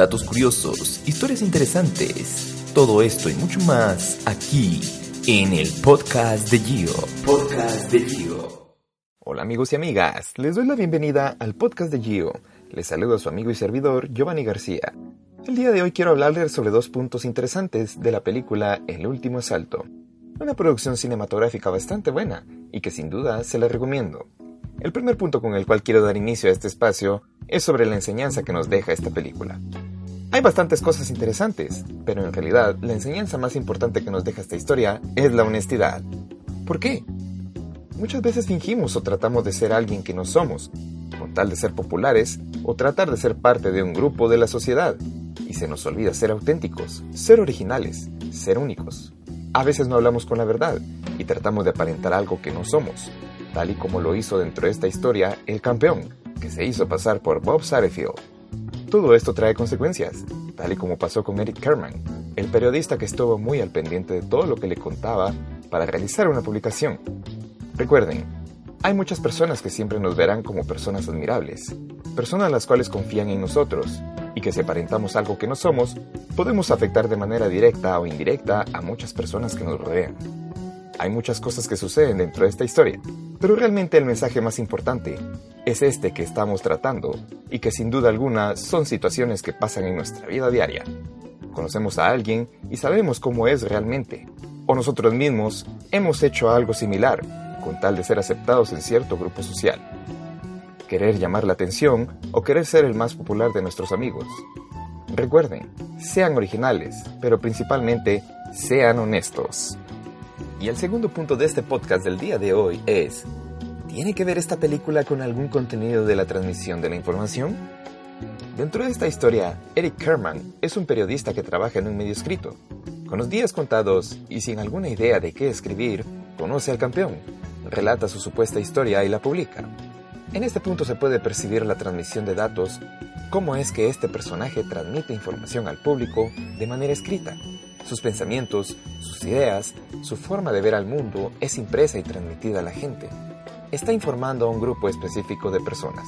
datos curiosos, historias interesantes, todo esto y mucho más aquí en el podcast de Gio. Podcast de Gio. Hola amigos y amigas, les doy la bienvenida al podcast de Gio. Les saludo a su amigo y servidor Giovanni García. El día de hoy quiero hablarles sobre dos puntos interesantes de la película El último asalto. Una producción cinematográfica bastante buena y que sin duda se la recomiendo. El primer punto con el cual quiero dar inicio a este espacio es sobre la enseñanza que nos deja esta película. Hay bastantes cosas interesantes, pero en realidad la enseñanza más importante que nos deja esta historia es la honestidad. ¿Por qué? Muchas veces fingimos o tratamos de ser alguien que no somos, con tal de ser populares o tratar de ser parte de un grupo de la sociedad, y se nos olvida ser auténticos, ser originales, ser únicos. A veces no hablamos con la verdad y tratamos de aparentar algo que no somos, tal y como lo hizo dentro de esta historia el campeón, que se hizo pasar por Bob Satterfield. Todo esto trae consecuencias, tal y como pasó con Eric Kerman, el periodista que estuvo muy al pendiente de todo lo que le contaba para realizar una publicación. Recuerden, hay muchas personas que siempre nos verán como personas admirables, personas las cuales confían en nosotros, y que si aparentamos algo que no somos, podemos afectar de manera directa o indirecta a muchas personas que nos rodean. Hay muchas cosas que suceden dentro de esta historia, pero realmente el mensaje más importante es este que estamos tratando y que sin duda alguna son situaciones que pasan en nuestra vida diaria. Conocemos a alguien y sabemos cómo es realmente, o nosotros mismos hemos hecho algo similar con tal de ser aceptados en cierto grupo social. Querer llamar la atención o querer ser el más popular de nuestros amigos. Recuerden, sean originales, pero principalmente sean honestos. Y el segundo punto de este podcast del día de hoy es, ¿tiene que ver esta película con algún contenido de la transmisión de la información? Dentro de esta historia, Eric Kerman es un periodista que trabaja en un medio escrito. Con los días contados y sin alguna idea de qué escribir, conoce al campeón, relata su supuesta historia y la publica. En este punto se puede percibir la transmisión de datos, cómo es que este personaje transmite información al público de manera escrita, sus pensamientos, sus ideas, su forma de ver al mundo es impresa y transmitida a la gente. Está informando a un grupo específico de personas.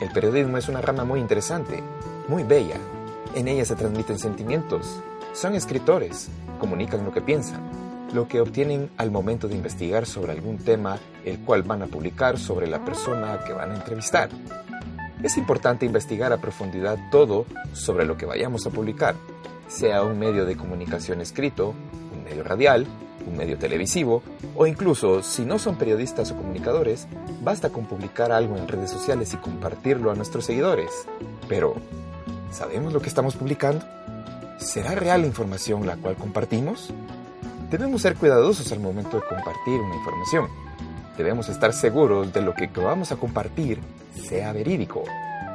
El periodismo es una rama muy interesante, muy bella. En ella se transmiten sentimientos. Son escritores, comunican lo que piensan, lo que obtienen al momento de investigar sobre algún tema el cual van a publicar sobre la persona que van a entrevistar. Es importante investigar a profundidad todo sobre lo que vayamos a publicar, sea un medio de comunicación escrito, un medio radial, un medio televisivo o incluso si no son periodistas o comunicadores, basta con publicar algo en redes sociales y compartirlo a nuestros seguidores. Pero, ¿sabemos lo que estamos publicando? ¿Será real la información la cual compartimos? Debemos ser cuidadosos al momento de compartir una información. Debemos estar seguros de lo que vamos a compartir sea verídico.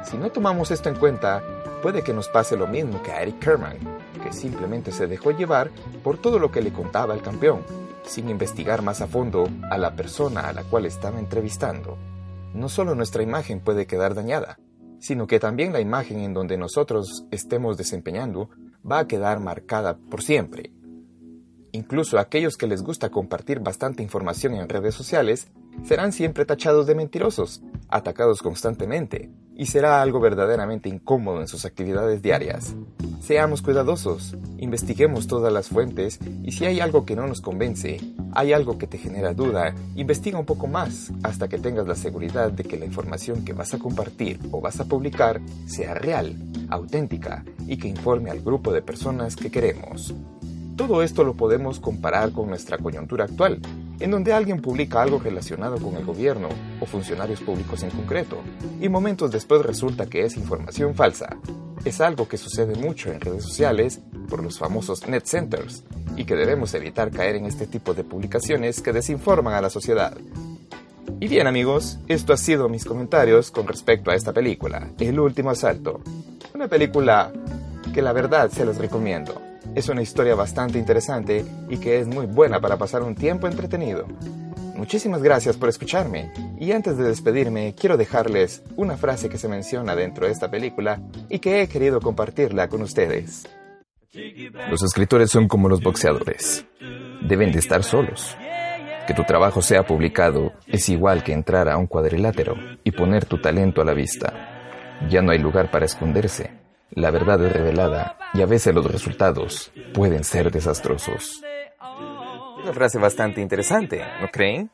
Si no tomamos esto en cuenta, puede que nos pase lo mismo que a Eric Kerman, que simplemente se dejó llevar por todo lo que le contaba el campeón, sin investigar más a fondo a la persona a la cual estaba entrevistando. No solo nuestra imagen puede quedar dañada, sino que también la imagen en donde nosotros estemos desempeñando va a quedar marcada por siempre. Incluso aquellos que les gusta compartir bastante información en redes sociales serán siempre tachados de mentirosos, atacados constantemente, y será algo verdaderamente incómodo en sus actividades diarias. Seamos cuidadosos, investiguemos todas las fuentes y si hay algo que no nos convence, hay algo que te genera duda, investiga un poco más hasta que tengas la seguridad de que la información que vas a compartir o vas a publicar sea real, auténtica y que informe al grupo de personas que queremos. Todo esto lo podemos comparar con nuestra coyuntura actual, en donde alguien publica algo relacionado con el gobierno o funcionarios públicos en concreto, y momentos después resulta que es información falsa. Es algo que sucede mucho en redes sociales por los famosos net centers, y que debemos evitar caer en este tipo de publicaciones que desinforman a la sociedad. Y bien amigos, esto ha sido mis comentarios con respecto a esta película, El último asalto. Una película que la verdad se los recomiendo. Es una historia bastante interesante y que es muy buena para pasar un tiempo entretenido. Muchísimas gracias por escucharme y antes de despedirme quiero dejarles una frase que se menciona dentro de esta película y que he querido compartirla con ustedes. Los escritores son como los boxeadores. Deben de estar solos. Que tu trabajo sea publicado es igual que entrar a un cuadrilátero y poner tu talento a la vista. Ya no hay lugar para esconderse. La verdad es revelada y a veces los resultados pueden ser desastrosos. Una frase bastante interesante, ¿no creen?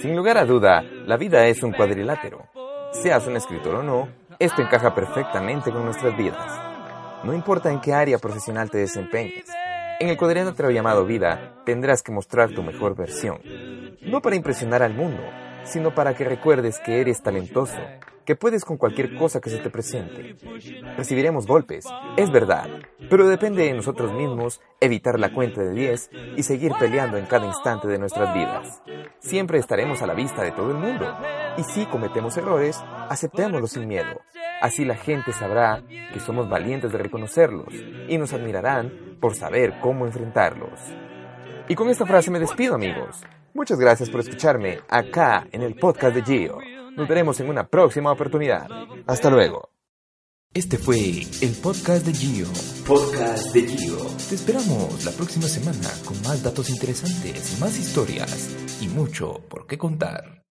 Sin lugar a duda, la vida es un cuadrilátero. Seas un escritor o no, esto encaja perfectamente con nuestras vidas. No importa en qué área profesional te desempeñes, en el cuadrilátero llamado vida tendrás que mostrar tu mejor versión. No para impresionar al mundo, sino para que recuerdes que eres talentoso, que puedes con cualquier cosa que se te presente. Recibiremos golpes, es verdad, pero depende de nosotros mismos evitar la cuenta de 10 y seguir peleando en cada instante de nuestras vidas. Siempre estaremos a la vista de todo el mundo, y si cometemos errores, aceptémoslos sin miedo. Así la gente sabrá que somos valientes de reconocerlos y nos admirarán por saber cómo enfrentarlos. Y con esta frase me despido amigos. Muchas gracias por escucharme acá en el podcast de Gio. Nos veremos en una próxima oportunidad. Hasta luego. Este fue el podcast de Gio. Podcast de Gio. Te esperamos la próxima semana con más datos interesantes, más historias y mucho por qué contar.